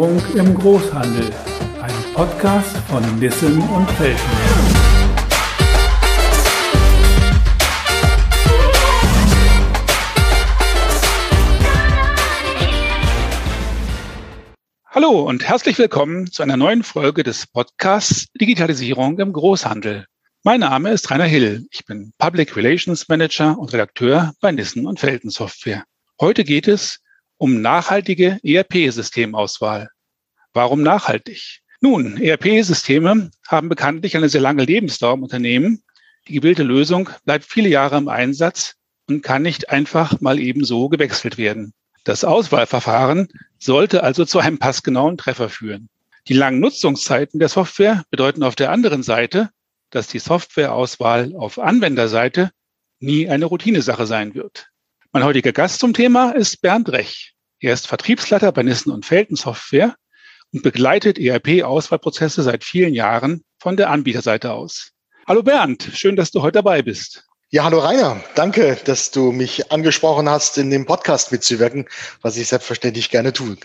Digitalisierung im Großhandel. Ein Podcast von Nissen und Felten. Hallo und herzlich willkommen zu einer neuen Folge des Podcasts Digitalisierung im Großhandel. Mein Name ist Rainer Hill. Ich bin Public Relations Manager und Redakteur bei Nissen und Felten Software. Heute geht es um nachhaltige ERP-Systemauswahl. Warum nachhaltig? Nun, ERP-Systeme haben bekanntlich eine sehr lange Lebensdauer im Unternehmen. Die gewählte Lösung bleibt viele Jahre im Einsatz und kann nicht einfach mal eben so gewechselt werden. Das Auswahlverfahren sollte also zu einem passgenauen Treffer führen. Die langen Nutzungszeiten der Software bedeuten auf der anderen Seite, dass die Softwareauswahl auf Anwenderseite nie eine Routinesache sein wird. Mein heutiger Gast zum Thema ist Bernd Rech. Er ist Vertriebsleiter bei Nissen und Felten Software und begleitet ERP-Auswahlprozesse seit vielen Jahren von der Anbieterseite aus. Hallo Bernd, schön, dass du heute dabei bist. Ja, hallo Rainer. Danke, dass du mich angesprochen hast, in dem Podcast mitzuwirken, was ich selbstverständlich gerne tue.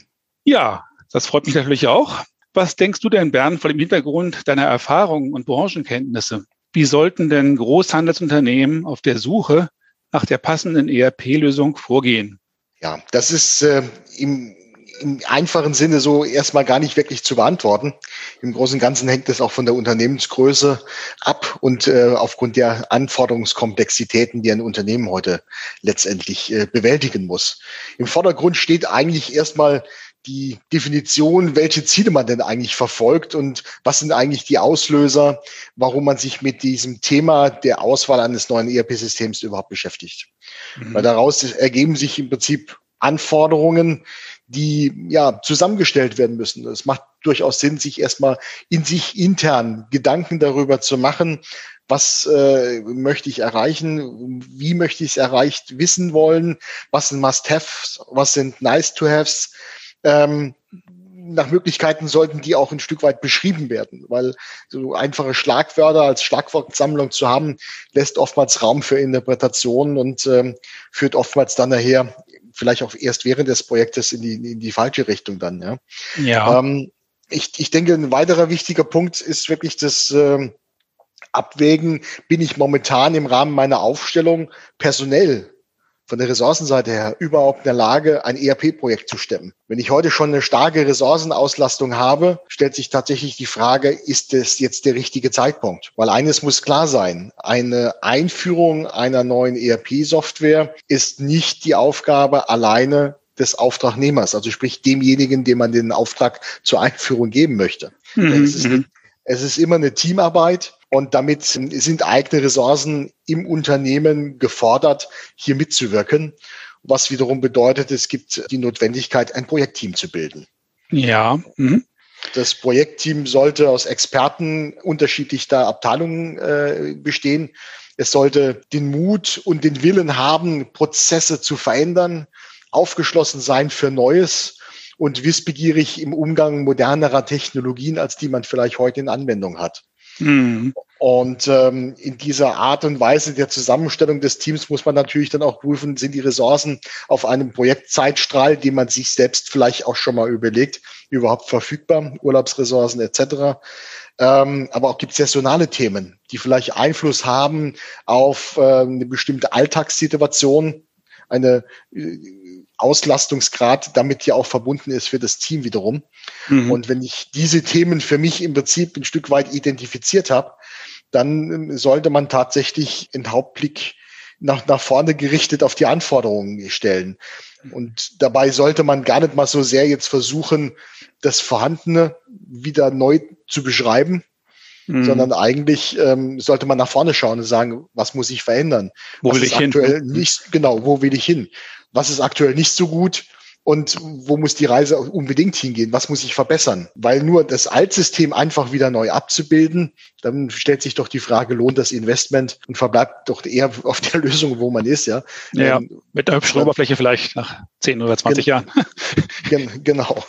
Ja, das freut mich natürlich auch. Was denkst du denn, Bernd, vor dem Hintergrund deiner Erfahrungen und Branchenkenntnisse? Wie sollten denn Großhandelsunternehmen auf der Suche nach der passenden ERP-Lösung vorgehen? Ja, das ist äh, im, im einfachen Sinne so erstmal gar nicht wirklich zu beantworten. Im Großen und Ganzen hängt es auch von der Unternehmensgröße ab und äh, aufgrund der Anforderungskomplexitäten, die ein Unternehmen heute letztendlich äh, bewältigen muss. Im Vordergrund steht eigentlich erstmal die Definition, welche Ziele man denn eigentlich verfolgt und was sind eigentlich die Auslöser, warum man sich mit diesem Thema der Auswahl eines neuen ERP-Systems überhaupt beschäftigt. Mhm. Weil daraus ergeben sich im Prinzip Anforderungen, die ja zusammengestellt werden müssen. Es macht durchaus Sinn, sich erstmal in sich intern Gedanken darüber zu machen, was äh, möchte ich erreichen, wie möchte ich es erreicht wissen wollen, was sind Must-Haves, was sind Nice-to-Haves, ähm, nach Möglichkeiten sollten die auch ein Stück weit beschrieben werden, weil so einfache Schlagwörter als Schlagwortsammlung zu haben, lässt oftmals Raum für Interpretationen und ähm, führt oftmals dann nachher vielleicht auch erst während des Projektes in die, in die falsche Richtung dann. Ja. ja. Ähm, ich, ich denke, ein weiterer wichtiger Punkt ist wirklich das ähm, Abwägen, bin ich momentan im Rahmen meiner Aufstellung personell von der Ressourcenseite her überhaupt in der Lage, ein ERP-Projekt zu stemmen. Wenn ich heute schon eine starke Ressourcenauslastung habe, stellt sich tatsächlich die Frage, ist das jetzt der richtige Zeitpunkt? Weil eines muss klar sein, eine Einführung einer neuen ERP-Software ist nicht die Aufgabe alleine des Auftragnehmers, also sprich demjenigen, dem man den Auftrag zur Einführung geben möchte. Mhm. Es, ist, mhm. es ist immer eine Teamarbeit und damit sind eigene Ressourcen im Unternehmen gefordert, hier mitzuwirken. Was wiederum bedeutet, es gibt die Notwendigkeit, ein Projektteam zu bilden. Ja. Mhm. Das Projektteam sollte aus Experten unterschiedlicher Abteilungen äh, bestehen. Es sollte den Mut und den Willen haben, Prozesse zu verändern, aufgeschlossen sein für Neues und wissbegierig im Umgang modernerer Technologien, als die man vielleicht heute in Anwendung hat. Mhm. Und ähm, in dieser Art und Weise der Zusammenstellung des Teams muss man natürlich dann auch prüfen, sind die Ressourcen auf einem Projektzeitstrahl, den man sich selbst vielleicht auch schon mal überlegt, überhaupt verfügbar, Urlaubsressourcen etc. Ähm, aber auch gibt es saisonale Themen, die vielleicht Einfluss haben auf äh, eine bestimmte Alltagssituation, eine äh, Auslastungsgrad damit ja auch verbunden ist für das Team wiederum. Mhm. Und wenn ich diese Themen für mich im Prinzip ein Stück weit identifiziert habe, dann ähm, sollte man tatsächlich den Hauptblick nach, nach vorne gerichtet auf die Anforderungen stellen. Und dabei sollte man gar nicht mal so sehr jetzt versuchen, das Vorhandene wieder neu zu beschreiben, mhm. sondern eigentlich ähm, sollte man nach vorne schauen und sagen, was muss ich verändern? Wo was will ich aktuell hin? Nicht, genau, wo will ich hin? Was ist aktuell nicht so gut? und wo muss die Reise unbedingt hingehen? Was muss ich verbessern? Weil nur das Altsystem einfach wieder neu abzubilden, dann stellt sich doch die Frage, lohnt das Investment und verbleibt doch eher auf der Lösung, wo man ist, ja? Ja, ähm, mit einer hübschen Oberfläche vielleicht nach 10 oder 20 Jahren. genau.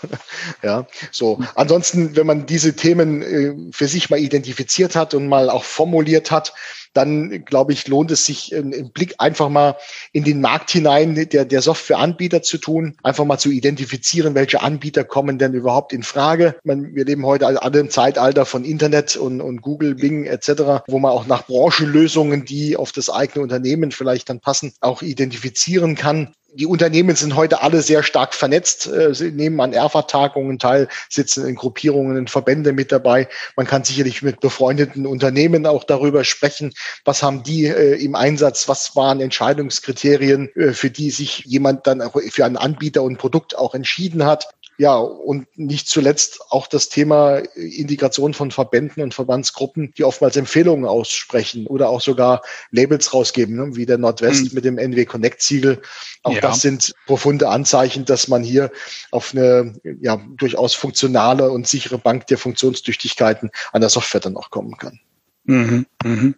Ja, so. Ansonsten, wenn man diese Themen äh, für sich mal identifiziert hat und mal auch formuliert hat, dann glaube ich, lohnt es sich, einen Blick einfach mal in den Markt hinein der, der Softwareanbieter zu tun, einfach mal zu identifizieren, welche Anbieter kommen denn überhaupt in Frage. Man, wir leben heute alle im Zeitalter von Internet und, und Google, Bing etc., wo man auch nach Branchenlösungen, die auf das eigene Unternehmen vielleicht dann passen, auch identifizieren kann die Unternehmen sind heute alle sehr stark vernetzt, äh, sie nehmen an ERFA-Tagungen teil, sitzen in Gruppierungen, in Verbände mit dabei. Man kann sicherlich mit befreundeten Unternehmen auch darüber sprechen, was haben die äh, im Einsatz, was waren Entscheidungskriterien, äh, für die sich jemand dann auch für einen Anbieter und Produkt auch entschieden hat. Ja, und nicht zuletzt auch das Thema Integration von Verbänden und Verbandsgruppen, die oftmals Empfehlungen aussprechen oder auch sogar Labels rausgeben, ne, wie der Nordwest mhm. mit dem NW Connect Siegel. Auch ja. das sind profunde Anzeichen, dass man hier auf eine ja, durchaus funktionale und sichere Bank der Funktionstüchtigkeiten an der Software dann auch kommen kann. Mhm. Mhm.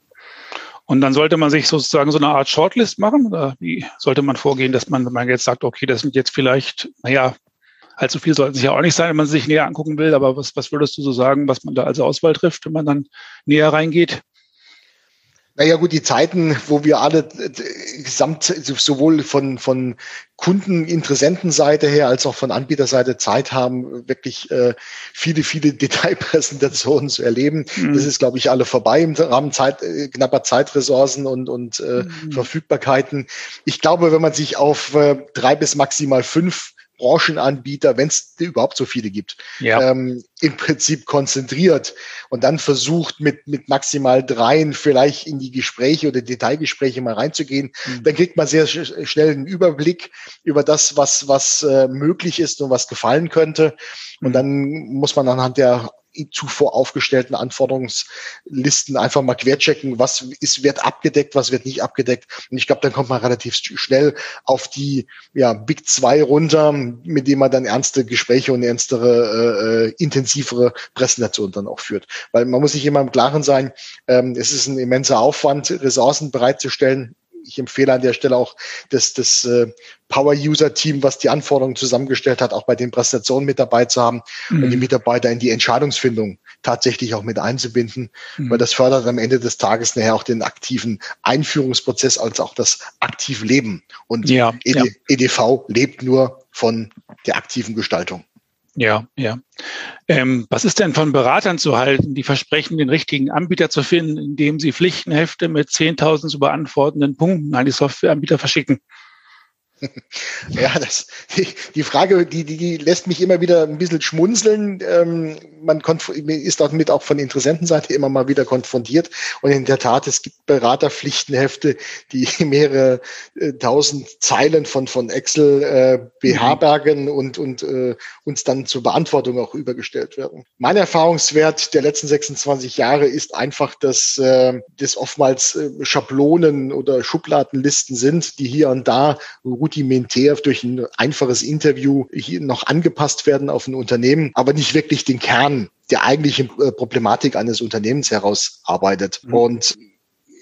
Und dann sollte man sich sozusagen so eine Art Shortlist machen? Oder wie sollte man vorgehen, dass man, wenn man jetzt sagt, okay, das sind jetzt vielleicht, naja, allzu viel sollten sich ja auch nicht sein, wenn man sich näher angucken will. Aber was, was würdest du so sagen, was man da als Auswahl trifft, wenn man dann näher reingeht? Naja gut, die Zeiten, wo wir alle äh, gesamt sowohl von, von Kundeninteressentenseite her als auch von Anbieterseite Zeit haben, wirklich äh, viele, viele Detailpräsentationen zu erleben. Mhm. Das ist, glaube ich, alle vorbei im Rahmen Zeit, äh, knapper Zeitressourcen und, und äh, mhm. Verfügbarkeiten. Ich glaube, wenn man sich auf äh, drei bis maximal fünf Branchenanbieter, wenn es überhaupt so viele gibt, ja. ähm, im Prinzip konzentriert und dann versucht mit, mit maximal dreien vielleicht in die Gespräche oder Detailgespräche mal reinzugehen, mhm. dann kriegt man sehr sch schnell einen Überblick über das, was, was äh, möglich ist und was gefallen könnte. Und mhm. dann muss man anhand der zuvor aufgestellten Anforderungslisten einfach mal querchecken, was ist, wird abgedeckt, was wird nicht abgedeckt. Und ich glaube, dann kommt man relativ schnell auf die ja, Big 2 runter, mit dem man dann ernste Gespräche und ernstere, äh, intensivere Präsentationen dann auch führt. Weil man muss sich immer im Klaren sein, ähm, es ist ein immenser Aufwand, Ressourcen bereitzustellen ich empfehle an der Stelle auch das, das äh, Power-User-Team, was die Anforderungen zusammengestellt hat, auch bei den Präsentationen mit dabei zu haben mhm. und die Mitarbeiter in die Entscheidungsfindung tatsächlich auch mit einzubinden, mhm. weil das fördert am Ende des Tages nachher auch den aktiven Einführungsprozess als auch das aktive Leben. Und ja, ED, ja. EDV lebt nur von der aktiven Gestaltung. Ja, ja. Ähm, was ist denn von Beratern zu halten, die versprechen, den richtigen Anbieter zu finden, indem sie Pflichtenhefte mit 10.000 zu beantwortenden Punkten an die Softwareanbieter verschicken? Ja, das, die, Frage, die, die, die lässt mich immer wieder ein bisschen schmunzeln. Ähm, man ist damit auch von Interessentenseite immer mal wieder konfrontiert. Und in der Tat, es gibt Beraterpflichtenhefte, die mehrere äh, tausend Zeilen von, von Excel äh, beherbergen mhm. und, und äh, uns dann zur Beantwortung auch übergestellt werden. Mein Erfahrungswert der letzten 26 Jahre ist einfach, dass äh, das oftmals äh, Schablonen oder Schubladenlisten sind, die hier und da rudimentär durch ein einfaches Interview hier noch angepasst werden auf ein Unternehmen, aber nicht wirklich den Kern der eigentlichen äh, Problematik eines Unternehmens herausarbeitet. Mhm. Und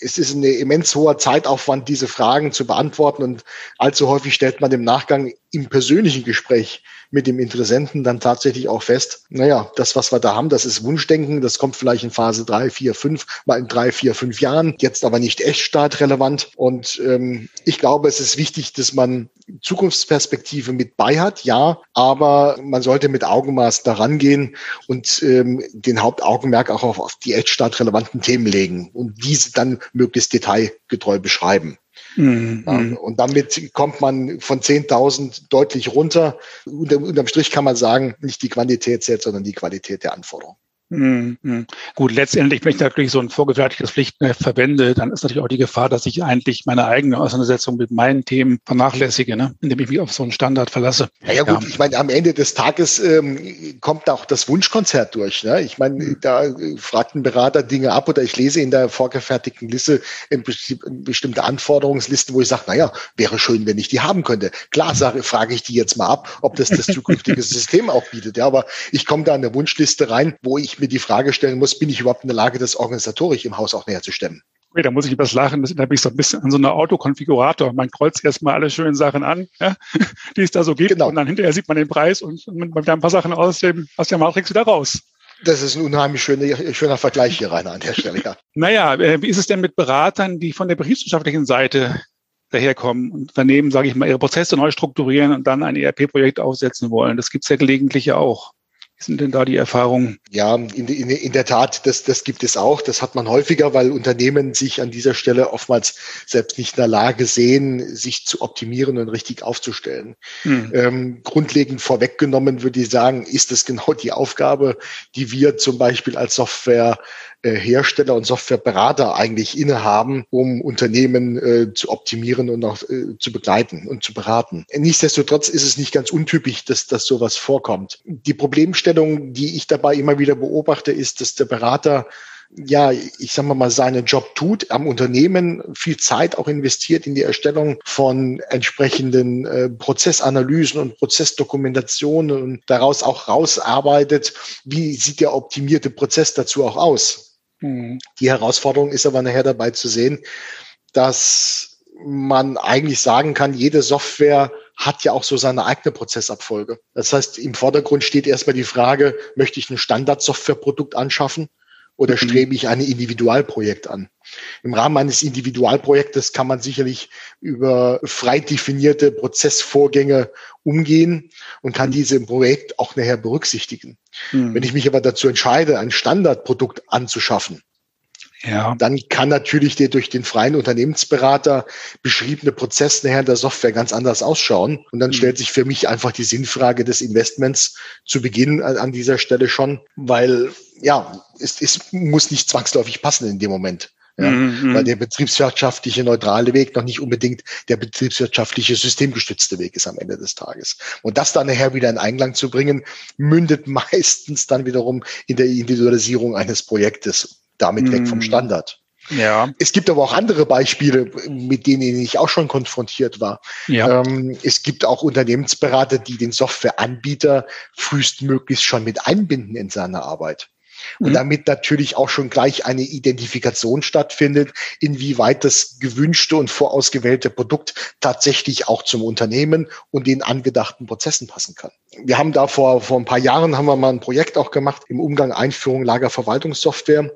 es ist ein immens hoher Zeitaufwand, diese Fragen zu beantworten. Und allzu häufig stellt man im Nachgang im persönlichen Gespräch mit dem Interessenten dann tatsächlich auch fest, naja, das, was wir da haben, das ist Wunschdenken, das kommt vielleicht in Phase drei, vier, fünf, mal in drei, vier, fünf Jahren, jetzt aber nicht echt startrelevant. Und ähm, ich glaube, es ist wichtig, dass man Zukunftsperspektive mit bei hat, ja, aber man sollte mit Augenmaß daran gehen und ähm, den Hauptaugenmerk auch auf, auf die echt startrelevanten Themen legen und diese dann möglichst detailgetreu beschreiben. Mhm. Ja, und damit kommt man von 10.000 deutlich runter. Unter, unterm Strich kann man sagen, nicht die Quantität zählt, sondern die Qualität der Anforderungen. Mhm. Gut, letztendlich, wenn ich natürlich so ein vorgefertigtes Pflichtenheft verwende, dann ist natürlich auch die Gefahr, dass ich eigentlich meine eigene Auseinandersetzung mit meinen Themen vernachlässige, ne? indem ich mich auf so einen Standard verlasse. Ja, ja gut, ja. ich meine, am Ende des Tages ähm, kommt auch das Wunschkonzert durch. Ne? Ich meine, mhm. da äh, fragt ein Berater Dinge ab oder ich lese in der vorgefertigten Liste in bestimmte Anforderungslisten, wo ich sage, naja, wäre schön, wenn ich die haben könnte. Klar sage, frage ich die jetzt mal ab, ob das das zukünftige System auch bietet. Ja, aber ich komme da in eine Wunschliste rein, wo ich mir die Frage stellen muss, bin ich überhaupt in der Lage, das organisatorisch im Haus auch näher zu stemmen? Okay, da muss ich etwas lachen. Das erinnert mich so ein bisschen an so eine Autokonfigurator. Man kreuzt erstmal alle schönen Sachen an, ja, die es da so gibt. Genau. Und dann hinterher sieht man den Preis und man nimmt ein paar Sachen aus dem, aus der Matrix wieder raus. Das ist ein unheimlich schöner, schöner Vergleich hier, Rainer, an der Stelle. Ja. Naja, äh, wie ist es denn mit Beratern, die von der betriebswirtschaftlichen Seite daherkommen und Unternehmen, sage ich mal, ihre Prozesse neu strukturieren und dann ein ERP-Projekt aufsetzen wollen? Das gibt es ja gelegentlich ja auch. Wie sind denn da die Erfahrungen? Ja, in, in, in der Tat, das, das gibt es auch. Das hat man häufiger, weil Unternehmen sich an dieser Stelle oftmals selbst nicht in der Lage sehen, sich zu optimieren und richtig aufzustellen. Hm. Ähm, grundlegend vorweggenommen würde ich sagen, ist es genau die Aufgabe, die wir zum Beispiel als Software äh, Hersteller und Softwareberater eigentlich innehaben, um Unternehmen äh, zu optimieren und auch äh, zu begleiten und zu beraten. Nichtsdestotrotz ist es nicht ganz untypisch, dass, dass sowas vorkommt. Die Problemstellung, die ich dabei immer wieder beobachte, ist, dass der Berater ja, ich sage mal, seinen Job tut, am Unternehmen viel Zeit auch investiert in die Erstellung von entsprechenden äh, Prozessanalysen und Prozessdokumentationen und daraus auch rausarbeitet, wie sieht der optimierte Prozess dazu auch aus. Mhm. Die Herausforderung ist aber nachher dabei zu sehen, dass man eigentlich sagen kann, jede Software hat ja auch so seine eigene Prozessabfolge. Das heißt, im Vordergrund steht erstmal die Frage, möchte ich ein Standard-Softwareprodukt anschaffen oder mhm. strebe ich ein Individualprojekt an? Im Rahmen eines Individualprojektes kann man sicherlich über frei definierte Prozessvorgänge umgehen und kann diese im Projekt auch nachher berücksichtigen. Mhm. Wenn ich mich aber dazu entscheide, ein Standardprodukt anzuschaffen, ja. Dann kann natürlich der durch den freien Unternehmensberater beschriebene Prozess nachher der Software ganz anders ausschauen. Und dann mhm. stellt sich für mich einfach die Sinnfrage des Investments zu Beginn an dieser Stelle schon, weil ja, es, es muss nicht zwangsläufig passen in dem Moment. Ja, mhm. Weil der betriebswirtschaftliche neutrale Weg noch nicht unbedingt der betriebswirtschaftliche systemgestützte Weg ist am Ende des Tages. Und das dann nachher wieder in Einklang zu bringen, mündet meistens dann wiederum in der Individualisierung eines Projektes, damit mhm. weg vom mhm. Standard. Ja. Es gibt aber auch andere Beispiele, mit denen ich auch schon konfrontiert war. Ja. Ähm, es gibt auch Unternehmensberater, die den Softwareanbieter frühestmöglichst schon mit einbinden in seine Arbeit und mhm. damit natürlich auch schon gleich eine Identifikation stattfindet, inwieweit das gewünschte und vorausgewählte Produkt tatsächlich auch zum Unternehmen und den angedachten Prozessen passen kann. Wir haben da vor, vor ein paar Jahren haben wir mal ein Projekt auch gemacht im Umgang Einführung Lagerverwaltungssoftware.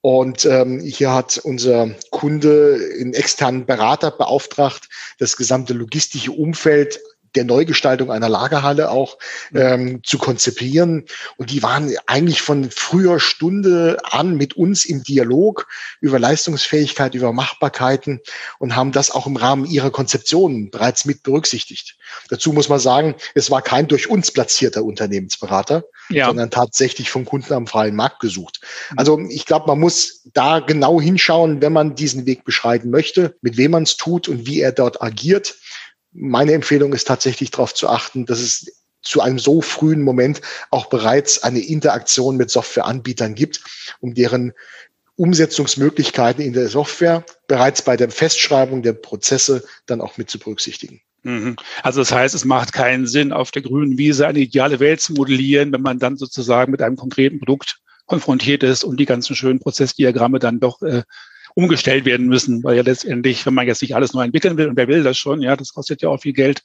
Und ähm, hier hat unser Kunde einen externen Berater beauftragt, das gesamte logistische Umfeld der Neugestaltung einer Lagerhalle auch ähm, zu konzipieren. Und die waren eigentlich von früher Stunde an mit uns im Dialog über Leistungsfähigkeit, über Machbarkeiten und haben das auch im Rahmen ihrer Konzeptionen bereits mit berücksichtigt. Dazu muss man sagen, es war kein durch uns platzierter Unternehmensberater, ja. sondern tatsächlich vom Kunden am freien Markt gesucht. Also ich glaube, man muss da genau hinschauen, wenn man diesen Weg beschreiten möchte, mit wem man es tut und wie er dort agiert meine Empfehlung ist tatsächlich darauf zu achten, dass es zu einem so frühen Moment auch bereits eine Interaktion mit Softwareanbietern gibt, um deren Umsetzungsmöglichkeiten in der Software bereits bei der Festschreibung der Prozesse dann auch mit zu berücksichtigen. Mhm. Also das heißt, es macht keinen Sinn, auf der grünen Wiese eine ideale Welt zu modellieren, wenn man dann sozusagen mit einem konkreten Produkt konfrontiert ist und die ganzen schönen Prozessdiagramme dann doch äh, umgestellt werden müssen, weil ja letztendlich, wenn man jetzt nicht alles neu entwickeln will, und wer will das schon, ja, das kostet ja auch viel Geld,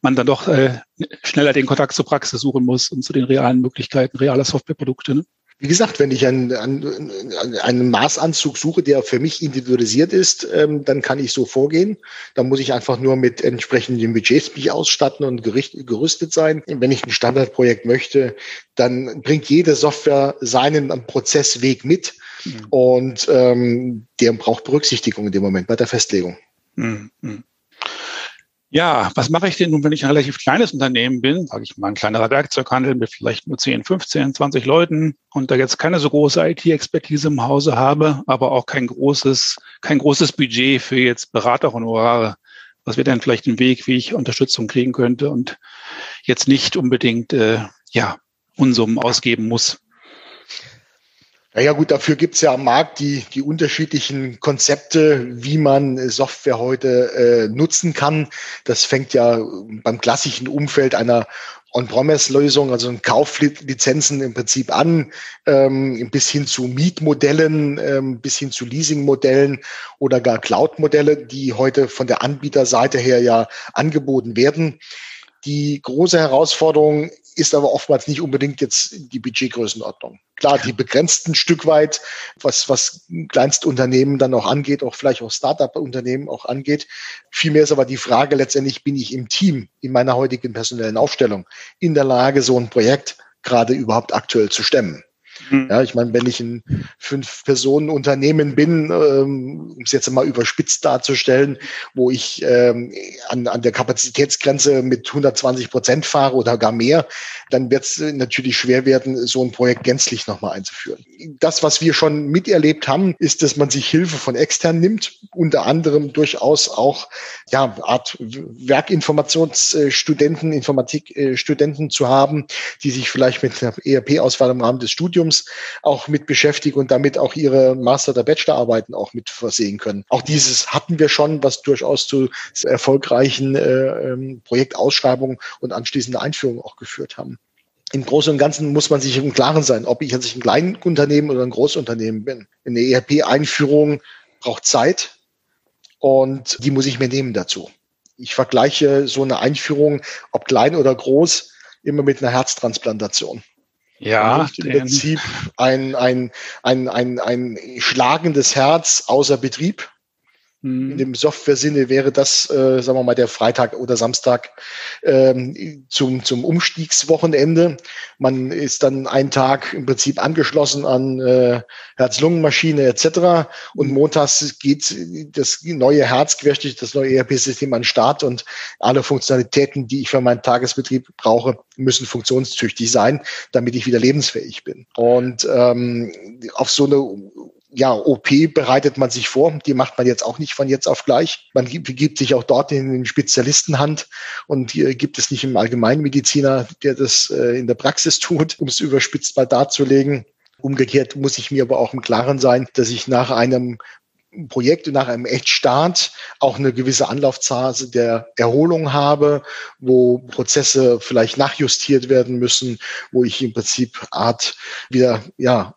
man dann doch äh, schneller den Kontakt zur Praxis suchen muss und zu den realen Möglichkeiten realer Softwareprodukte. Ne? Wie gesagt, wenn ich einen, einen, einen Maßanzug suche, der für mich individualisiert ist, ähm, dann kann ich so vorgehen. Dann muss ich einfach nur mit entsprechenden Budgets mich ausstatten und gericht, gerüstet sein. Wenn ich ein Standardprojekt möchte, dann bringt jede Software seinen Prozessweg mit. Mhm. Und ähm, der braucht Berücksichtigung in dem Moment bei der Festlegung. Mhm. Ja, was mache ich denn nun, wenn ich ein relativ kleines Unternehmen bin, sage ich mal ein kleinerer Werkzeughandel mit vielleicht nur 10, 15, 20 Leuten und da jetzt keine so große IT-Expertise im Hause habe, aber auch kein großes, kein großes Budget für jetzt Beraterhonorare. Was wäre denn vielleicht ein Weg, wie ich Unterstützung kriegen könnte und jetzt nicht unbedingt äh, ja Unsummen ausgeben muss? Naja gut, dafür gibt's ja am Markt die, die unterschiedlichen Konzepte, wie man Software heute äh, nutzen kann. Das fängt ja beim klassischen Umfeld einer On-Promise-Lösung, also Kauflizenzen im Prinzip an, ähm, bis hin zu Mietmodellen, ähm, bis hin zu Leasingmodellen oder gar Cloud-Modelle, die heute von der Anbieterseite her ja angeboten werden. Die große Herausforderung ist aber oftmals nicht unbedingt jetzt die Budgetgrößenordnung. Klar, die begrenzten Stück weit, was, was Kleinstunternehmen dann auch angeht, auch vielleicht auch Startup-Unternehmen auch angeht. Vielmehr ist aber die Frage letztendlich, bin ich im Team, in meiner heutigen personellen Aufstellung, in der Lage, so ein Projekt gerade überhaupt aktuell zu stemmen? Mhm. Ja, ich meine, wenn ich ein Fünf-Personen-Unternehmen bin, ähm, um es jetzt mal überspitzt darzustellen, wo ich ähm, an, an der Kapazitätsgrenze mit 120 Prozent fahre oder gar mehr, dann wird es natürlich schwer werden, so ein Projekt gänzlich nochmal einzuführen. Das, was wir schon miterlebt haben, ist, dass man sich Hilfe von extern nimmt, unter anderem durchaus auch ja, Art Werkinformationsstudenten, Informatikstudenten zu haben, die sich vielleicht mit einer ERP-Auswahl im Rahmen des Studiums auch mit beschäftigen und damit auch ihre Master- oder Bachelorarbeiten auch mit versehen können. Auch dieses hatten wir schon, was durchaus zu erfolgreichen äh, ähm, Projektausschreibungen und anschließender Einführung auch geführt haben. Im Großen und Ganzen muss man sich im Klaren sein, ob ich jetzt ein Kleinunternehmen oder ein Großunternehmen bin. Eine ERP-Einführung braucht Zeit und die muss ich mir nehmen dazu. Ich vergleiche so eine Einführung, ob klein oder groß, immer mit einer Herztransplantation. Ja, im Prinzip ein, ein, ein, ein, ein schlagendes Herz außer Betrieb. In dem Software-Sinne wäre das, äh, sagen wir mal, der Freitag oder Samstag ähm, zum, zum Umstiegswochenende. Man ist dann einen Tag im Prinzip angeschlossen an äh, Herz-Lungen-Maschine etc. Und mhm. montags geht das neue Herz querstich das neue ERP-System an den Start und alle Funktionalitäten, die ich für meinen Tagesbetrieb brauche, müssen funktionstüchtig sein, damit ich wieder lebensfähig bin. Und ähm, auf so eine ja, OP bereitet man sich vor. Die macht man jetzt auch nicht von jetzt auf gleich. Man gibt sich auch dort in den Spezialistenhand und hier gibt es nicht im Allgemeinmediziner, der das äh, in der Praxis tut, um es überspitzt mal darzulegen. Umgekehrt muss ich mir aber auch im Klaren sein, dass ich nach einem Projekt nach einem Echtstart auch eine gewisse Anlaufphase der Erholung habe, wo Prozesse vielleicht nachjustiert werden müssen, wo ich im Prinzip Art wieder ja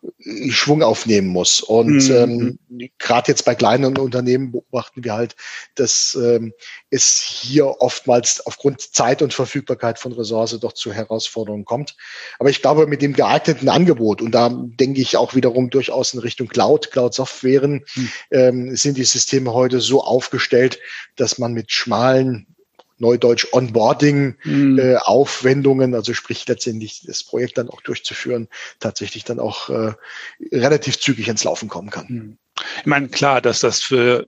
Schwung aufnehmen muss. Und mhm. ähm, gerade jetzt bei kleinen Unternehmen beobachten wir halt, dass ähm, es hier oftmals aufgrund Zeit und Verfügbarkeit von Ressource doch zu Herausforderungen kommt. Aber ich glaube, mit dem geeigneten Angebot, und da denke ich auch wiederum durchaus in Richtung Cloud, Cloud-Softwaren, mhm. ähm, sind die Systeme heute so aufgestellt, dass man mit schmalen Neudeutsch Onboarding mhm. äh, Aufwendungen, also sprich letztendlich das Projekt dann auch durchzuführen, tatsächlich dann auch äh, relativ zügig ins Laufen kommen kann. Mhm. Ich meine, klar, dass das für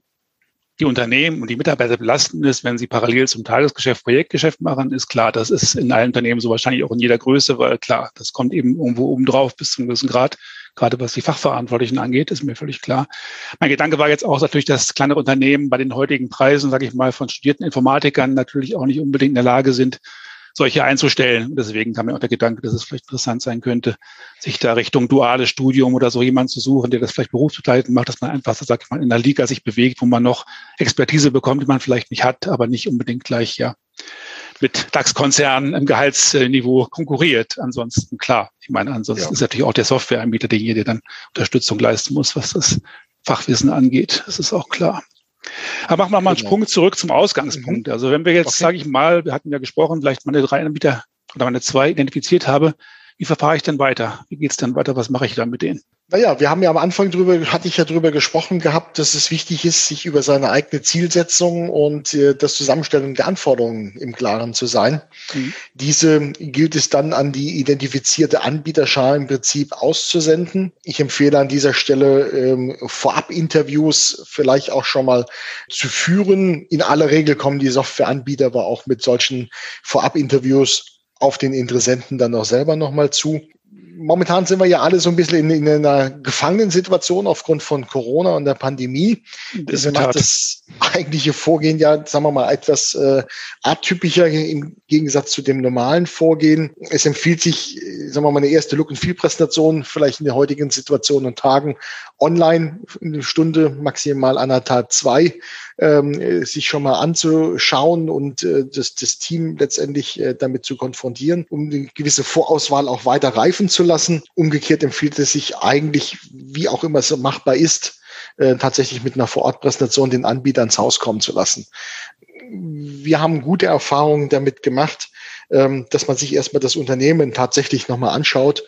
die Unternehmen und die Mitarbeiter belastend ist, wenn sie parallel zum Tagesgeschäft Projektgeschäft machen, ist klar. Das ist in allen Unternehmen so wahrscheinlich auch in jeder Größe, weil klar, das kommt eben irgendwo oben drauf bis zu einem gewissen Grad. Gerade was die Fachverantwortlichen angeht, ist mir völlig klar. Mein Gedanke war jetzt auch natürlich, dass kleinere Unternehmen bei den heutigen Preisen, sage ich mal, von studierten Informatikern natürlich auch nicht unbedingt in der Lage sind, solche einzustellen. deswegen kam mir auch der Gedanke, dass es vielleicht interessant sein könnte, sich da Richtung duales Studium oder so jemand zu suchen, der das vielleicht berufsbegleitend macht, dass man einfach, sag ich mal, in der Liga sich bewegt, wo man noch Expertise bekommt, die man vielleicht nicht hat, aber nicht unbedingt gleich, ja, mit DAX-Konzernen im Gehaltsniveau konkurriert. Ansonsten, klar, ich meine, ansonsten ja. ist natürlich auch der Softwareanbieter derjenige, der dann Unterstützung leisten muss, was das Fachwissen angeht. Das ist auch klar. Aber machen wir mal einen genau. Sprung zurück zum Ausgangspunkt. Mhm. Also wenn wir jetzt, okay. sage ich mal, wir hatten ja gesprochen, vielleicht meine drei Anbieter oder meine zwei identifiziert habe, wie verfahre ich denn weiter? Wie geht's denn weiter? Was mache ich dann mit denen? Naja, wir haben ja am Anfang drüber, hatte ich ja drüber gesprochen gehabt, dass es wichtig ist, sich über seine eigene Zielsetzung und äh, das Zusammenstellen der Anforderungen im Klaren zu sein. Mhm. Diese gilt es dann an die identifizierte Anbieterschar im Prinzip auszusenden. Ich empfehle an dieser Stelle ähm, Vorab-Interviews vielleicht auch schon mal zu führen. In aller Regel kommen die Softwareanbieter aber auch mit solchen Vorab-Interviews auf den Interessenten dann auch selber nochmal zu momentan sind wir ja alle so ein bisschen in, in einer Gefangenensituation aufgrund von Corona und der Pandemie. Das macht das eigentliche Vorgehen ja, sagen wir mal, etwas äh, atypischer im Gegensatz zu dem normalen Vorgehen. Es empfiehlt sich, äh, sagen wir mal, eine erste Look-and-Feel-Präsentation vielleicht in der heutigen Situation und Tagen online, eine Stunde, maximal anderthalb, zwei, ähm, sich schon mal anzuschauen und äh, das, das Team letztendlich äh, damit zu konfrontieren, um eine gewisse Vorauswahl auch weiter reifen zu lassen. Umgekehrt empfiehlt es sich eigentlich, wie auch immer es machbar ist, äh, tatsächlich mit einer Vorortpräsentation den Anbieter ins Haus kommen zu lassen. Wir haben gute Erfahrungen damit gemacht, ähm, dass man sich erstmal das Unternehmen tatsächlich nochmal anschaut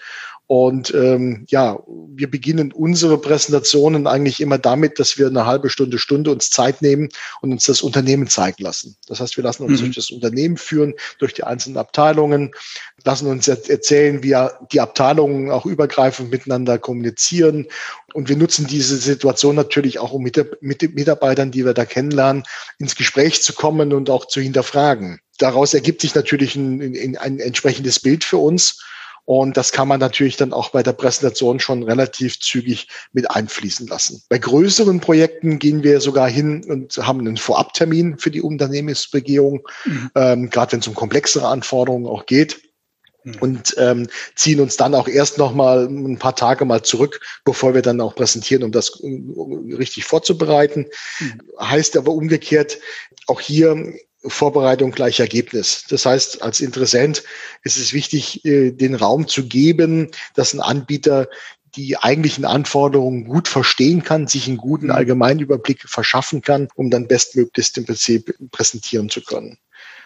und ähm, ja, wir beginnen unsere Präsentationen eigentlich immer damit, dass wir eine halbe Stunde, Stunde uns Zeit nehmen und uns das Unternehmen zeigen lassen. Das heißt, wir lassen uns mhm. durch das Unternehmen führen, durch die einzelnen Abteilungen, lassen uns erzählen, wie die Abteilungen auch übergreifend miteinander kommunizieren. Und wir nutzen diese Situation natürlich auch, um mit, mit den Mitarbeitern, die wir da kennenlernen, ins Gespräch zu kommen und auch zu hinterfragen. Daraus ergibt sich natürlich ein, ein, entsprechendes Bild für uns. Und das kann man natürlich dann auch bei der Präsentation schon relativ zügig mit einfließen lassen. Bei größeren Projekten gehen wir sogar hin und haben einen Vorabtermin für die Unternehmensbegehung, mhm. ähm, gerade wenn es um komplexere Anforderungen auch geht. Und ähm, ziehen uns dann auch erst noch mal ein paar Tage mal zurück, bevor wir dann auch präsentieren, um das richtig vorzubereiten. Mhm. Heißt aber umgekehrt, auch hier Vorbereitung gleich Ergebnis. Das heißt, als Interessent ist es wichtig, äh, den Raum zu geben, dass ein Anbieter die eigentlichen Anforderungen gut verstehen kann, sich einen guten mhm. Allgemeinüberblick verschaffen kann, um dann bestmöglichst im Prinzip präsentieren zu können.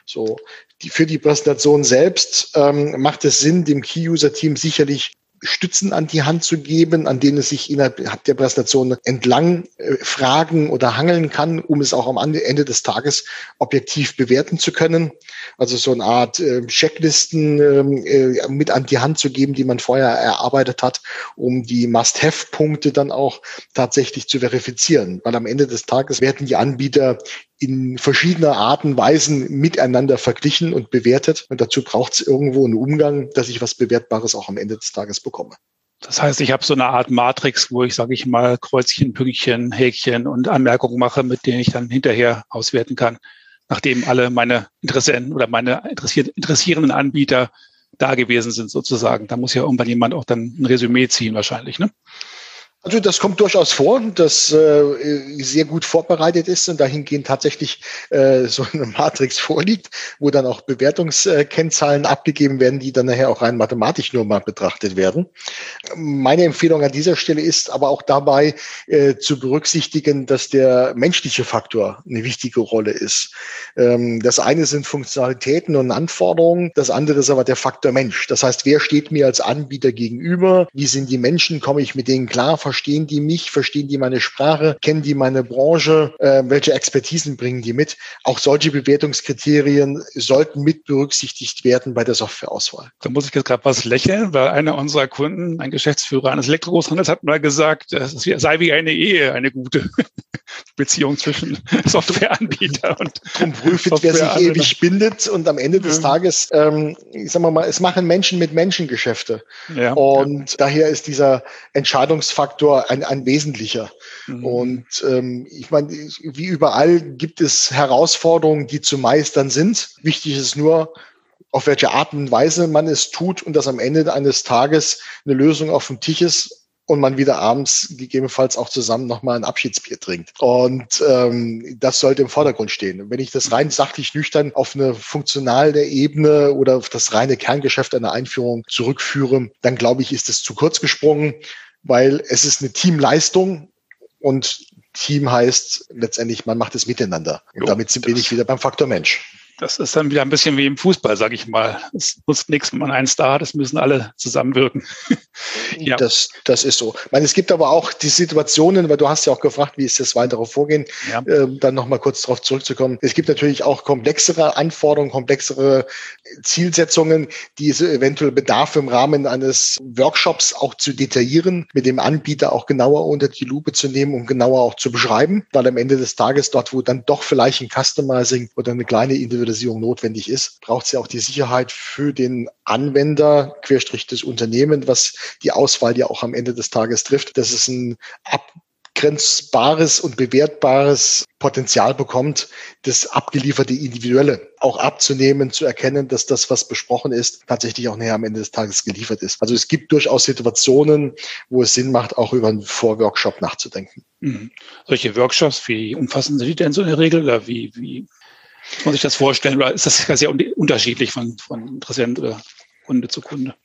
So, die, für die Präsentation selbst ähm, macht es Sinn, dem Key-User-Team sicherlich Stützen an die Hand zu geben, an denen es sich innerhalb der Präsentation entlang äh, fragen oder hangeln kann, um es auch am Ende des Tages objektiv bewerten zu können. Also so eine Art äh, Checklisten ähm, äh, mit an die Hand zu geben, die man vorher erarbeitet hat, um die Must-Have-Punkte dann auch tatsächlich zu verifizieren. Weil am Ende des Tages werden die Anbieter in verschiedener Arten, Weisen miteinander verglichen und bewertet. Und dazu braucht es irgendwo einen Umgang, dass ich was Bewertbares auch am Ende des Tages bekomme. Das heißt, ich habe so eine Art Matrix, wo ich, sage ich mal, Kreuzchen, Pünktchen, Häkchen und Anmerkungen mache, mit denen ich dann hinterher auswerten kann, nachdem alle meine Interessenten oder meine interessierenden Anbieter da gewesen sind sozusagen. Da muss ja irgendwann jemand auch dann ein Resümee ziehen wahrscheinlich. Ne? Also das kommt durchaus vor, dass äh, sehr gut vorbereitet ist und dahingehend tatsächlich äh, so eine Matrix vorliegt, wo dann auch Bewertungskennzahlen abgegeben werden, die dann nachher auch rein mathematisch nur mal betrachtet werden. Meine Empfehlung an dieser Stelle ist aber auch dabei äh, zu berücksichtigen, dass der menschliche Faktor eine wichtige Rolle ist. Ähm, das eine sind Funktionalitäten und Anforderungen, das andere ist aber der Faktor Mensch. Das heißt, wer steht mir als Anbieter gegenüber? Wie sind die Menschen? Komme ich mit denen klar? Verstehen die mich, verstehen die meine Sprache, kennen die meine Branche, äh, welche Expertisen bringen die mit. Auch solche Bewertungskriterien sollten mit berücksichtigt werden bei der Softwareauswahl. Da muss ich jetzt gerade was lächeln, weil einer unserer Kunden, ein Geschäftsführer eines Elektrogroßhandels, hat mal gesagt, es sei wie eine Ehe, eine gute Beziehung zwischen Softwareanbieter und Drum prüft, wer sich ewig bindet und am Ende des. Tages, ähm, ich sag mal, es machen Menschen mit Menschen Geschäfte. Ja, und ja. daher ist dieser Entscheidungsfaktor Faktor ein, ein wesentlicher. Mhm. Und ähm, ich meine, wie überall gibt es Herausforderungen, die zu meistern sind. Wichtig ist nur, auf welche Art und Weise man es tut und dass am Ende eines Tages eine Lösung auf dem Tisch ist und man wieder abends gegebenenfalls auch zusammen nochmal ein Abschiedsbier trinkt. Und ähm, das sollte im Vordergrund stehen. wenn ich das rein sachlich nüchtern auf eine funktionale Ebene oder auf das reine Kerngeschäft einer Einführung zurückführe, dann glaube ich, ist es zu kurz gesprungen weil es ist eine Teamleistung und Team heißt letztendlich, man macht es miteinander. Und jo, damit bin ich wieder beim Faktor Mensch. Das ist dann wieder ein bisschen wie im Fußball, sage ich mal. Es nutzt nichts, wenn man einen Star hat, es müssen alle zusammenwirken. ja. das, das ist so. Ich meine, es gibt aber auch die Situationen, weil du hast ja auch gefragt, wie ist das weitere Vorgehen, ja. ähm, dann nochmal kurz darauf zurückzukommen. Es gibt natürlich auch komplexere Anforderungen, komplexere Zielsetzungen, die eventuell bedarf im Rahmen eines Workshops auch zu detaillieren, mit dem Anbieter auch genauer unter die Lupe zu nehmen und genauer auch zu beschreiben, weil am Ende des Tages dort, wo dann doch vielleicht ein Customizing oder eine kleine individuelle Individualisierung notwendig ist, braucht es ja auch die Sicherheit für den Anwender, Querstrich des Unternehmen, was die Auswahl ja auch am Ende des Tages trifft, dass es ein abgrenzbares und bewertbares Potenzial bekommt, das abgelieferte Individuelle auch abzunehmen, zu erkennen, dass das, was besprochen ist, tatsächlich auch näher am Ende des Tages geliefert ist. Also es gibt durchaus Situationen, wo es Sinn macht, auch über einen Vorworkshop nachzudenken. Mhm. Solche Workshops, wie umfassen Sie die denn so in der Regel oder wie, wie muss sich das vorstellen? Oder ist das sehr unterschiedlich von, von Interessent oder Kunde zu Kunde?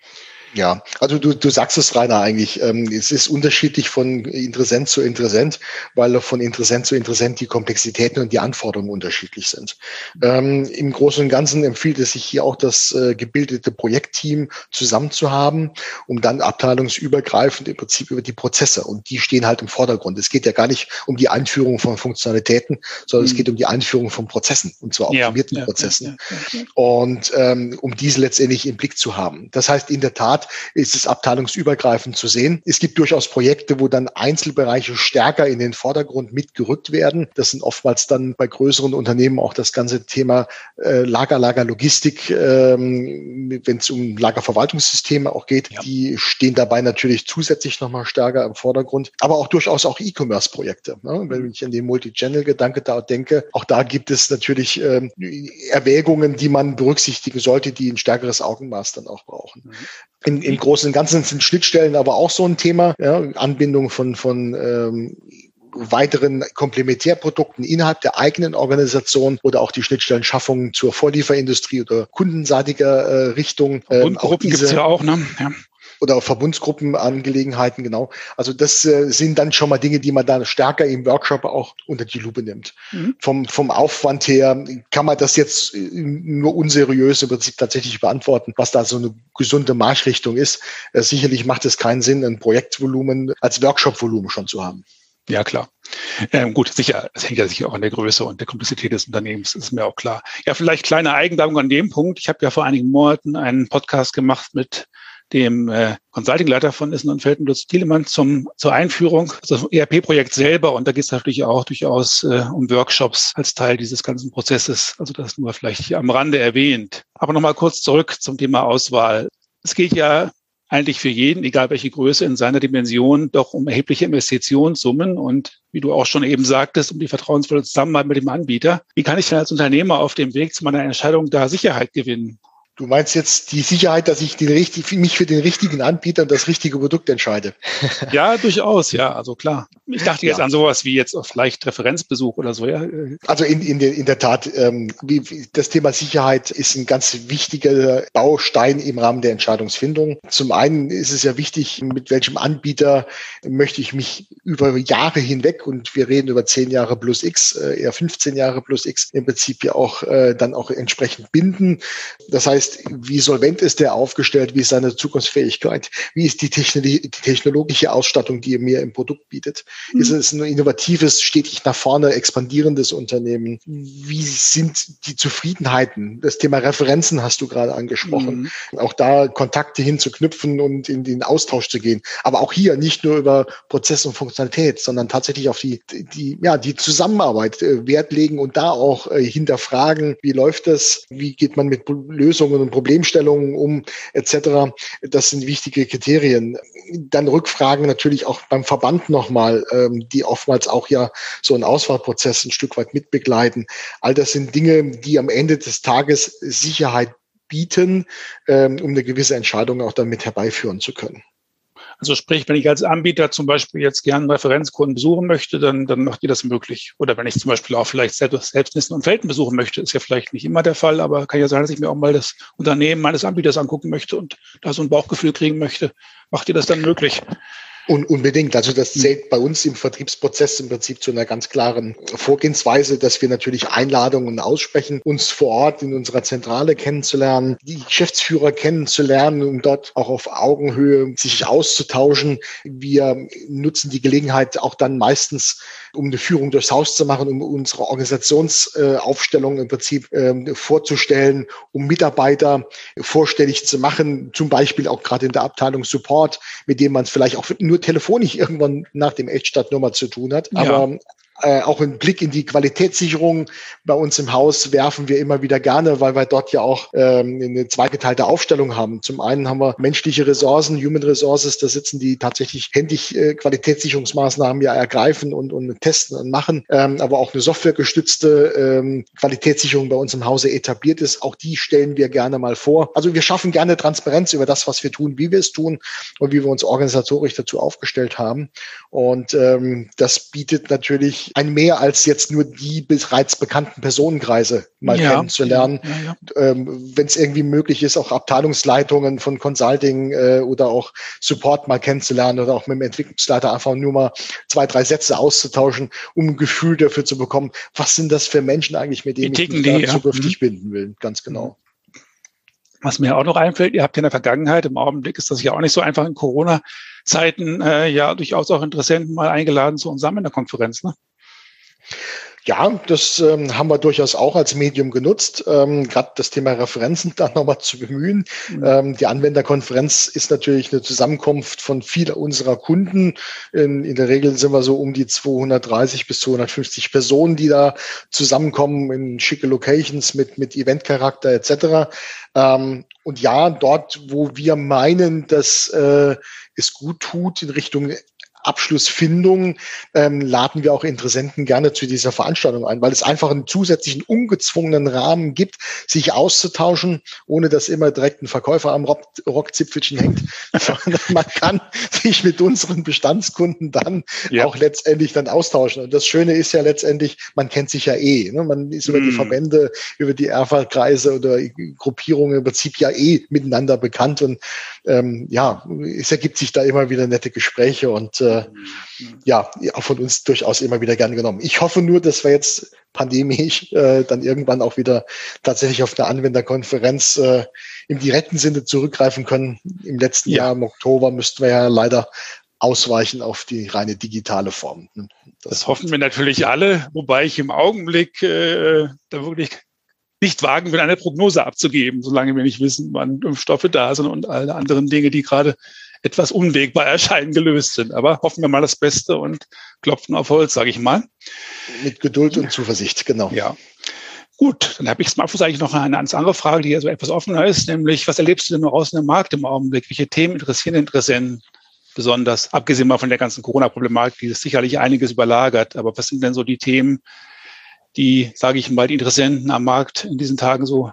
Ja, also du, du sagst es, Rainer, eigentlich. Ähm, es ist unterschiedlich von Interessent zu Interessent, weil von Interessent zu Interessent die Komplexitäten und die Anforderungen unterschiedlich sind. Ähm, Im Großen und Ganzen empfiehlt es sich hier auch das äh, gebildete Projektteam zusammen zu haben, um dann abteilungsübergreifend im Prinzip über die Prozesse und die stehen halt im Vordergrund. Es geht ja gar nicht um die Einführung von Funktionalitäten, sondern mhm. es geht um die Einführung von Prozessen und zwar optimierten ja, ja, Prozessen. Ja, und ähm, um diese letztendlich im Blick zu haben. Das heißt, in der Tat Art ist es abteilungsübergreifend zu sehen. Es gibt durchaus Projekte, wo dann Einzelbereiche stärker in den Vordergrund mitgerückt werden. Das sind oftmals dann bei größeren Unternehmen auch das ganze Thema äh, Lager, Lager, Logistik, ähm, wenn es um Lagerverwaltungssysteme auch geht. Ja. Die stehen dabei natürlich zusätzlich nochmal stärker im Vordergrund. Aber auch durchaus auch E-Commerce-Projekte. Ne? Wenn ich an den Multi-Channel-Gedanke da denke, auch da gibt es natürlich ähm, Erwägungen, die man berücksichtigen sollte, die ein stärkeres Augenmaß dann auch brauchen. Mhm. In, Im Großen und Ganzen sind Schnittstellen aber auch so ein Thema. Ja, Anbindung von, von ähm, weiteren Komplementärprodukten innerhalb der eigenen Organisation oder auch die Schnittstellenschaffung zur Vorlieferindustrie oder kundenseitiger äh, Richtung. Ähm, Gruppen gibt es ja auch, ne? Ja oder Verbundsgruppenangelegenheiten, genau. Also das äh, sind dann schon mal Dinge, die man dann stärker im Workshop auch unter die Lupe nimmt. Mhm. Vom, vom Aufwand her kann man das jetzt äh, nur unseriös im Prinzip tatsächlich beantworten, was da so eine gesunde Marschrichtung ist. Äh, sicherlich macht es keinen Sinn, ein Projektvolumen als Workshop-Volumen schon zu haben. Ja, klar. Ähm, gut, sicher, es hängt ja sicher auch an der Größe und der Komplexität des Unternehmens, ist mir auch klar. Ja, vielleicht kleine Eigenwerbung an dem Punkt. Ich habe ja vor einigen Monaten einen Podcast gemacht mit dem äh, Consulting-Leiter von Essen und Felten, Lutz Thielemann, zum, zur Einführung des ERP-Projekt selber. Und da geht es natürlich auch durchaus äh, um Workshops als Teil dieses ganzen Prozesses. Also das nur vielleicht hier am Rande erwähnt. Aber nochmal kurz zurück zum Thema Auswahl. Es geht ja eigentlich für jeden, egal welche Größe in seiner Dimension, doch um erhebliche Investitionssummen und wie du auch schon eben sagtest, um die vertrauensvolle Zusammenarbeit mit dem Anbieter. Wie kann ich denn als Unternehmer auf dem Weg zu meiner Entscheidung da Sicherheit gewinnen? Du meinst jetzt die Sicherheit, dass ich den richtig, mich für den richtigen Anbieter und das richtige Produkt entscheide? Ja, durchaus, ja, also klar. Ich dachte jetzt ja. an sowas wie jetzt vielleicht Referenzbesuch oder so, ja. Also in, in, der, in der Tat, ähm, das Thema Sicherheit ist ein ganz wichtiger Baustein im Rahmen der Entscheidungsfindung. Zum einen ist es ja wichtig, mit welchem Anbieter möchte ich mich über Jahre hinweg und wir reden über zehn Jahre plus X, äh, eher 15 Jahre plus X, im Prinzip ja auch äh, dann auch entsprechend binden. Das heißt, heißt, wie solvent ist der aufgestellt, wie ist seine Zukunftsfähigkeit, wie ist die, Technologie, die technologische Ausstattung, die er mir im Produkt bietet. Mhm. Ist es ein innovatives, stetig nach vorne expandierendes Unternehmen? Wie sind die Zufriedenheiten? Das Thema Referenzen hast du gerade angesprochen. Mhm. Auch da Kontakte hinzuknüpfen und in den Austausch zu gehen. Aber auch hier nicht nur über Prozess und Funktionalität, sondern tatsächlich auf die, die, ja, die Zusammenarbeit äh, Wert legen und da auch äh, hinterfragen, wie läuft das? Wie geht man mit Lösungen und Problemstellungen um etc. Das sind wichtige Kriterien. Dann Rückfragen natürlich auch beim Verband nochmal, ähm, die oftmals auch ja so einen Auswahlprozess ein Stück weit mitbegleiten. All das sind Dinge, die am Ende des Tages Sicherheit bieten, ähm, um eine gewisse Entscheidung auch damit herbeiführen zu können. Also sprich, wenn ich als Anbieter zum Beispiel jetzt gerne Referenzkunden besuchen möchte, dann, dann macht ihr das möglich. Oder wenn ich zum Beispiel auch vielleicht selbst, Nissen und Felten besuchen möchte, ist ja vielleicht nicht immer der Fall, aber kann ja sein, dass ich mir auch mal das Unternehmen meines Anbieters angucken möchte und da so ein Bauchgefühl kriegen möchte. Macht ihr das dann möglich? Un unbedingt. Also das hm. zählt bei uns im Vertriebsprozess im Prinzip zu einer ganz klaren Vorgehensweise, dass wir natürlich Einladungen aussprechen, uns vor Ort in unserer Zentrale kennenzulernen, die Geschäftsführer kennenzulernen, um dort auch auf Augenhöhe sich auszutauschen. Wir nutzen die Gelegenheit auch dann meistens, um eine Führung durchs Haus zu machen, um unsere Organisationsaufstellung im Prinzip ähm, vorzustellen, um Mitarbeiter vorstellig zu machen, zum Beispiel auch gerade in der Abteilung Support, mit dem man es vielleicht auch nur telefonisch irgendwann nach dem Echtstadtnummer zu tun hat. Aber ja äh, auch einen Blick in die Qualitätssicherung bei uns im Haus werfen wir immer wieder gerne, weil wir dort ja auch ähm, eine zweigeteilte Aufstellung haben. Zum einen haben wir menschliche Ressourcen, Human Resources, da sitzen die tatsächlich händisch äh, Qualitätssicherungsmaßnahmen ja ergreifen und, und testen und machen, ähm, aber auch eine softwaregestützte ähm, Qualitätssicherung bei uns im Hause etabliert ist. Auch die stellen wir gerne mal vor. Also wir schaffen gerne Transparenz über das, was wir tun, wie wir es tun und wie wir uns organisatorisch dazu aufgestellt haben. Und ähm, das bietet natürlich natürlich ein mehr als jetzt nur die bereits bekannten Personenkreise mal ja, kennenzulernen. Ja, ja, ähm, Wenn es irgendwie möglich ist, auch Abteilungsleitungen von Consulting äh, oder auch Support mal kennenzulernen oder auch mit dem Entwicklungsleiter einfach nur mal zwei, drei Sätze auszutauschen, um ein Gefühl dafür zu bekommen, was sind das für Menschen eigentlich, mit denen ich mich die, zukünftig mhm. binden will. Ganz genau. Was mir auch noch einfällt, ihr habt ja in der Vergangenheit, im Augenblick ist das ja auch nicht so einfach in Corona-Zeiten, äh, ja durchaus auch Interessenten mal eingeladen zu uns zusammen in der Konferenz. Ne? Ja, das ähm, haben wir durchaus auch als Medium genutzt, ähm, gerade das Thema Referenzen da nochmal zu bemühen. Mhm. Ähm, die Anwenderkonferenz ist natürlich eine Zusammenkunft von vielen unserer Kunden. In, in, der Regel sind wir so um die 230 bis 250 Personen, die da zusammenkommen in schicke Locations mit, mit Eventcharakter etc. Ähm, und ja, dort, wo wir meinen, dass äh, es gut tut, in Richtung Abschlussfindung ähm, laden wir auch Interessenten gerne zu dieser Veranstaltung ein, weil es einfach einen zusätzlichen ungezwungenen Rahmen gibt, sich auszutauschen, ohne dass immer direkt ein Verkäufer am Rock Rockzipfelchen hängt, man kann sich mit unseren Bestandskunden dann ja. auch letztendlich dann austauschen. Und das Schöne ist ja letztendlich, man kennt sich ja eh. Ne? Man ist über mm. die Verbände, über die Erfa-Kreise oder Gruppierungen im Prinzip ja eh miteinander bekannt und ähm, ja, es ergibt sich da immer wieder nette Gespräche und äh, ja, auch von uns durchaus immer wieder gern genommen. Ich hoffe nur, dass wir jetzt pandemisch äh, dann irgendwann auch wieder tatsächlich auf eine Anwenderkonferenz äh, im direkten Sinne zurückgreifen können. Im letzten ja. Jahr im Oktober müssten wir ja leider ausweichen auf die reine digitale Form. Das, das hoffen wir natürlich alle, wobei ich im Augenblick äh, da wirklich nicht wagen will, eine Prognose abzugeben, solange wir nicht wissen, wann Impfstoffe da sind und alle anderen Dinge, die gerade etwas unwegbar erscheinen, gelöst sind. Aber hoffen wir mal das Beste und klopfen auf Holz, sage ich mal. Mit Geduld und Zuversicht, genau. Ja. Gut, dann habe ich zum Abschluss eigentlich noch eine ganz andere Frage, die ja so etwas offener ist, nämlich was erlebst du denn noch außen im Markt im Augenblick? Welche Themen interessieren Interessenten besonders, abgesehen mal von der ganzen Corona-Problematik, die ist sicherlich einiges überlagert, aber was sind denn so die Themen, die, sage ich mal, die Interessenten am Markt in diesen Tagen so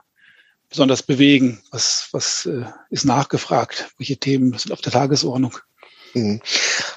besonders bewegen? Was, was äh, ist nachgefragt? Welche Themen sind auf der Tagesordnung? Mhm.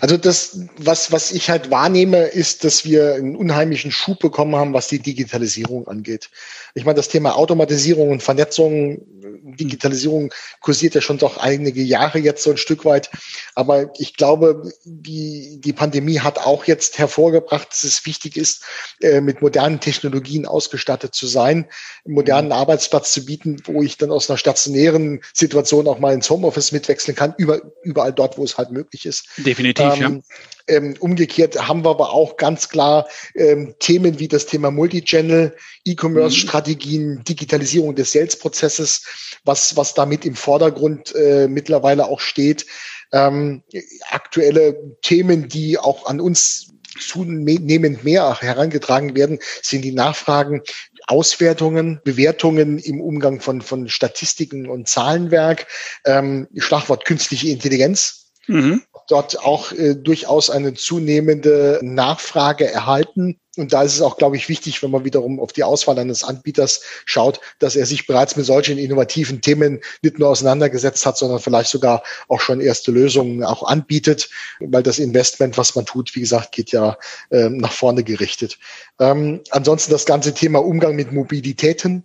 Also das, was, was ich halt wahrnehme, ist, dass wir einen unheimlichen Schub bekommen haben, was die Digitalisierung angeht. Ich meine, das Thema Automatisierung und Vernetzung, Digitalisierung kursiert ja schon doch einige Jahre jetzt so ein Stück weit. Aber ich glaube, die, die Pandemie hat auch jetzt hervorgebracht, dass es wichtig ist, äh, mit modernen Technologien ausgestattet zu sein, einen modernen. Arbeitsplatz zu bieten, wo ich dann aus einer stationären Situation auch mal ins Homeoffice mitwechseln kann, über, überall dort, wo es halt möglich ist. Definitiv, ähm, ja. Ähm, umgekehrt haben wir aber auch ganz klar ähm, Themen wie das Thema Multichannel, E-Commerce-Strategien, mhm. Digitalisierung des Sales-Prozesses, was, was damit im Vordergrund äh, mittlerweile auch steht. Ähm, aktuelle Themen, die auch an uns zunehmend mehr herangetragen werden, sind die Nachfragen, Auswertungen, Bewertungen im Umgang von, von Statistiken und Zahlenwerk, ähm, Schlagwort künstliche Intelligenz. Mhm dort auch äh, durchaus eine zunehmende Nachfrage erhalten. Und da ist es auch, glaube ich, wichtig, wenn man wiederum auf die Auswahl eines Anbieters schaut, dass er sich bereits mit solchen innovativen Themen nicht nur auseinandergesetzt hat, sondern vielleicht sogar auch schon erste Lösungen auch anbietet, weil das Investment, was man tut, wie gesagt, geht ja äh, nach vorne gerichtet. Ähm, ansonsten das ganze Thema Umgang mit Mobilitäten,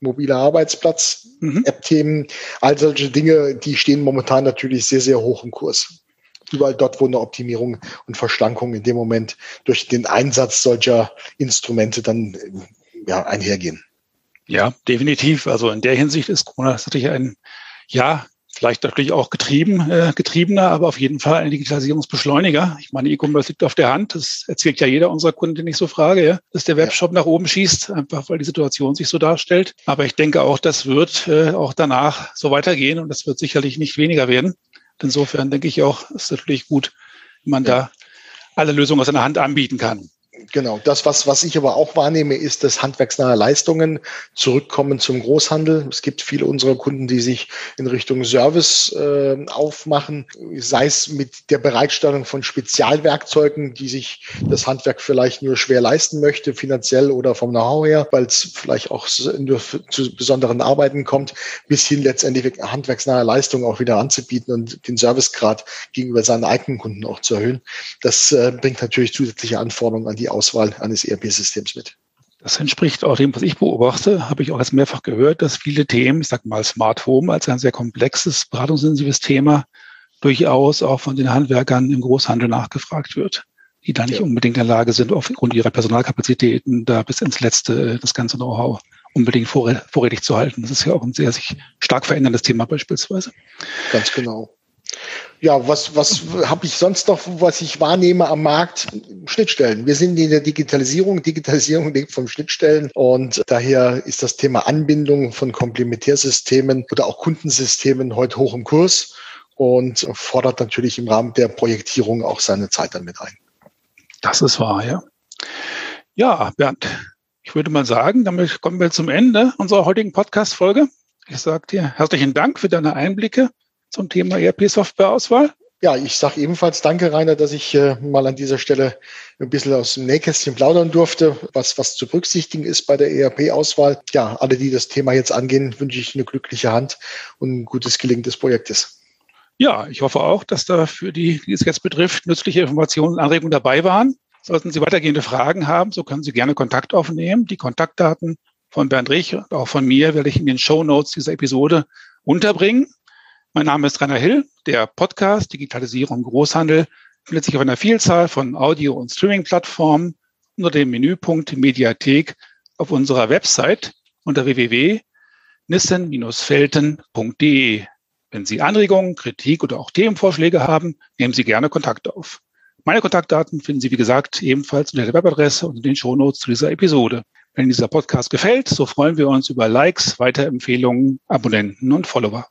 mobiler Arbeitsplatz, mhm. App-Themen, all solche Dinge, die stehen momentan natürlich sehr, sehr hoch im Kurs überall dort, wo eine Optimierung und Verschlankung in dem Moment durch den Einsatz solcher Instrumente dann ja, einhergehen. Ja, definitiv. Also in der Hinsicht ist Corona natürlich ein, ja, vielleicht natürlich auch getrieben, äh, getriebener, aber auf jeden Fall ein Digitalisierungsbeschleuniger. Ich meine, E-Commerce liegt auf der Hand. Das erzählt ja jeder unserer Kunden, den ich so frage, ja, dass der Webshop ja. nach oben schießt, einfach weil die Situation sich so darstellt. Aber ich denke auch, das wird äh, auch danach so weitergehen und das wird sicherlich nicht weniger werden. Insofern denke ich auch, ist natürlich gut, wenn man da alle Lösungen aus einer Hand anbieten kann. Genau, das, was, was ich aber auch wahrnehme, ist, dass handwerksnahe Leistungen zurückkommen zum Großhandel. Es gibt viele unserer Kunden, die sich in Richtung Service äh, aufmachen, sei es mit der Bereitstellung von Spezialwerkzeugen, die sich das Handwerk vielleicht nur schwer leisten möchte, finanziell oder vom Know-how her, weil es vielleicht auch nur zu besonderen Arbeiten kommt, bis hin letztendlich handwerksnahe Leistungen auch wieder anzubieten und den Servicegrad gegenüber seinen eigenen Kunden auch zu erhöhen. Das äh, bringt natürlich zusätzliche Anforderungen an die Auswahl eines ERP-Systems mit. Das entspricht auch dem, was ich beobachte, habe ich auch jetzt mehrfach gehört, dass viele Themen, ich sage mal Smart Home als ein sehr komplexes, beratungsintensives Thema, durchaus auch von den Handwerkern im Großhandel nachgefragt wird, die da nicht ja. unbedingt in der Lage sind, aufgrund ihrer Personalkapazitäten da bis ins Letzte das ganze Know-how unbedingt vorrätig zu halten. Das ist ja auch ein sehr sich stark veränderndes Thema beispielsweise. Ganz genau. Ja, was, was habe ich sonst noch, was ich wahrnehme am Markt? Schnittstellen. Wir sind in der Digitalisierung. Digitalisierung lebt vom Schnittstellen und daher ist das Thema Anbindung von Komplementärsystemen oder auch Kundensystemen heute hoch im Kurs und fordert natürlich im Rahmen der Projektierung auch seine Zeit dann mit ein. Das ist wahr, ja. Ja, Bernd, ich würde mal sagen, damit kommen wir zum Ende unserer heutigen Podcast-Folge. Ich sage dir herzlichen Dank für deine Einblicke zum Thema ERP-Softwareauswahl. Ja, ich sage ebenfalls danke, Rainer, dass ich äh, mal an dieser Stelle ein bisschen aus dem Nähkästchen plaudern durfte, was, was zu berücksichtigen ist bei der ERP-Auswahl. Ja, alle, die das Thema jetzt angehen, wünsche ich eine glückliche Hand und ein gutes Gelingen des Projektes. Ja, ich hoffe auch, dass da für die, die es jetzt betrifft, nützliche Informationen und Anregungen dabei waren. Sollten Sie weitergehende Fragen haben, so können Sie gerne Kontakt aufnehmen. Die Kontaktdaten von Bernd Rich und auch von mir werde ich in den Show Notes dieser Episode unterbringen. Mein Name ist Rainer Hill. Der Podcast Digitalisierung Großhandel findet sich auf einer Vielzahl von Audio- und Streaming-Plattformen unter dem Menüpunkt Mediathek auf unserer Website unter www.nissen-felten.de. Wenn Sie Anregungen, Kritik oder auch Themenvorschläge haben, nehmen Sie gerne Kontakt auf. Meine Kontaktdaten finden Sie, wie gesagt, ebenfalls unter der Webadresse und in den Shownotes zu dieser Episode. Wenn dieser Podcast gefällt, so freuen wir uns über Likes, Weiterempfehlungen, Abonnenten und Follower.